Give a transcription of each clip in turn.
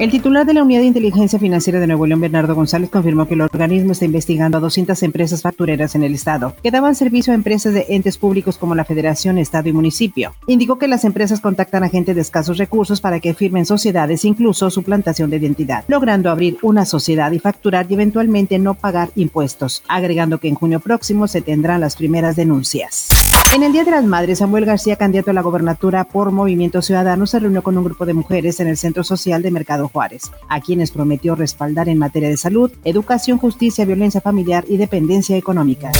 El titular de la Unidad de Inteligencia Financiera de Nuevo León, Bernardo González, confirmó que el organismo está investigando a 200 empresas factureras en el Estado que daban servicio a empresas de entes públicos como la Federación, Estado y Municipio. Indicó que las empresas contactan a gente de escasos recursos para que firmen sociedades, incluso suplantación de identidad, logrando abrir una sociedad y facturar y eventualmente no pagar impuestos, agregando que en junio próximo se tendrán las primeras denuncias. En el Día de las Madres, Samuel García, candidato a la gobernatura por Movimiento Ciudadano, se reunió con un grupo de mujeres en el Centro Social de Mercado Juárez, a quienes prometió respaldar en materia de salud, educación, justicia, violencia familiar y dependencia económica.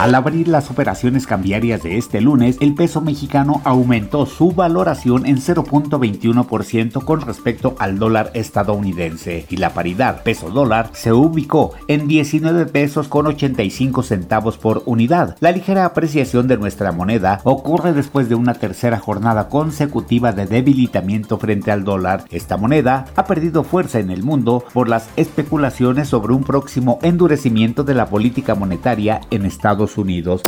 Al abrir las operaciones cambiarias de este lunes, el peso mexicano aumentó su valoración en 0.21% con respecto al dólar estadounidense y la paridad peso-dólar se ubicó en 19 pesos con 85 centavos por unidad. La ligera apreciación de nuestra moneda ocurre después de una tercera jornada consecutiva de debilitamiento frente al dólar. Esta moneda ha perdido fuerza en el mundo por las especulaciones sobre un próximo endurecimiento de la política monetaria en Estados Unidos.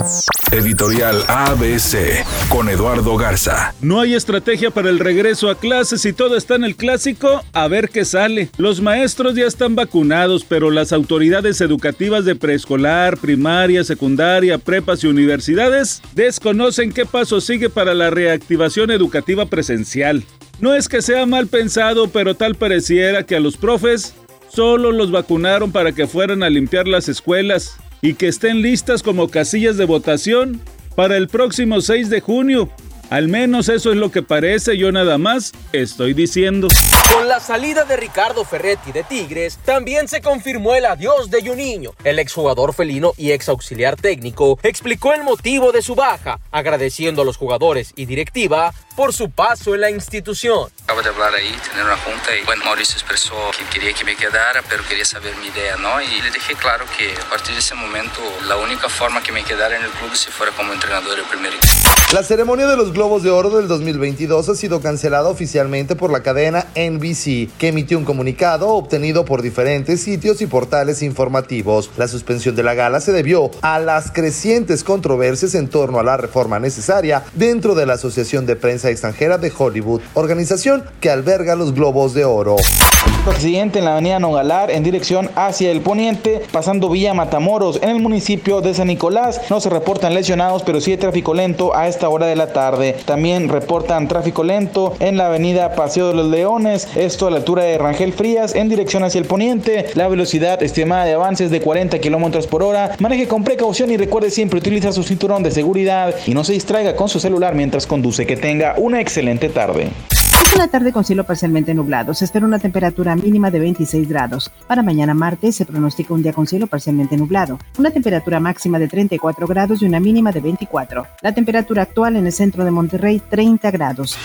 Editorial ABC con Eduardo Garza. No hay estrategia para el regreso a clases y todo está en el clásico, a ver qué sale. Los maestros ya están vacunados, pero las autoridades educativas de preescolar, primaria, secundaria, prepas y universidades desconocen qué paso sigue para la reactivación educativa presencial. No es que sea mal pensado, pero tal pareciera que a los profes solo los vacunaron para que fueran a limpiar las escuelas y que estén listas como casillas de votación para el próximo 6 de junio. Al menos eso es lo que parece, yo nada más estoy diciendo. Con la salida de Ricardo Ferretti de Tigres, también se confirmó el adiós de Juninho. El exjugador felino y ex auxiliar técnico explicó el motivo de su baja, agradeciendo a los jugadores y directiva por su paso en la institución. Acabo de hablar ahí, tener una junta y bueno, Mauricio expresó que quería que me quedara, pero quería saber mi idea, ¿no? Y le dejé claro que a partir de ese momento la única forma que me quedara en el club si fuera como entrenador del primer equipo. La ceremonia de los Globos de Oro del 2022 ha sido cancelada oficialmente por la cadena NBC, que emitió un comunicado obtenido por diferentes sitios y portales informativos. La suspensión de la gala se debió a las crecientes controversias en torno a la reforma necesaria dentro de la Asociación de Prensa Extranjera de Hollywood, organización que alberga los Globos de Oro. Accidente en la avenida Nogalar en dirección hacia el poniente, pasando vía Matamoros en el municipio de San Nicolás. No se reportan lesionados, pero sí hay tráfico lento a esta hora de la tarde. También reportan tráfico lento en la avenida Paseo de los Leones, esto a la altura de Rangel Frías en dirección hacia el poniente. La velocidad estimada de avances de 40 kilómetros por hora. Maneje con precaución y recuerde siempre utilizar su cinturón de seguridad y no se distraiga con su celular mientras conduce. Que tenga una excelente tarde. Es una tarde con cielo parcialmente nublado. Se espera una temperatura mínima de 26 grados. Para mañana martes se pronostica un día con cielo parcialmente nublado. Una temperatura máxima de 34 grados y una mínima de 24. La temperatura actual en el centro de Monterrey 30 grados.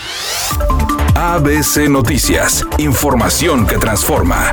ABC Noticias. Información que transforma.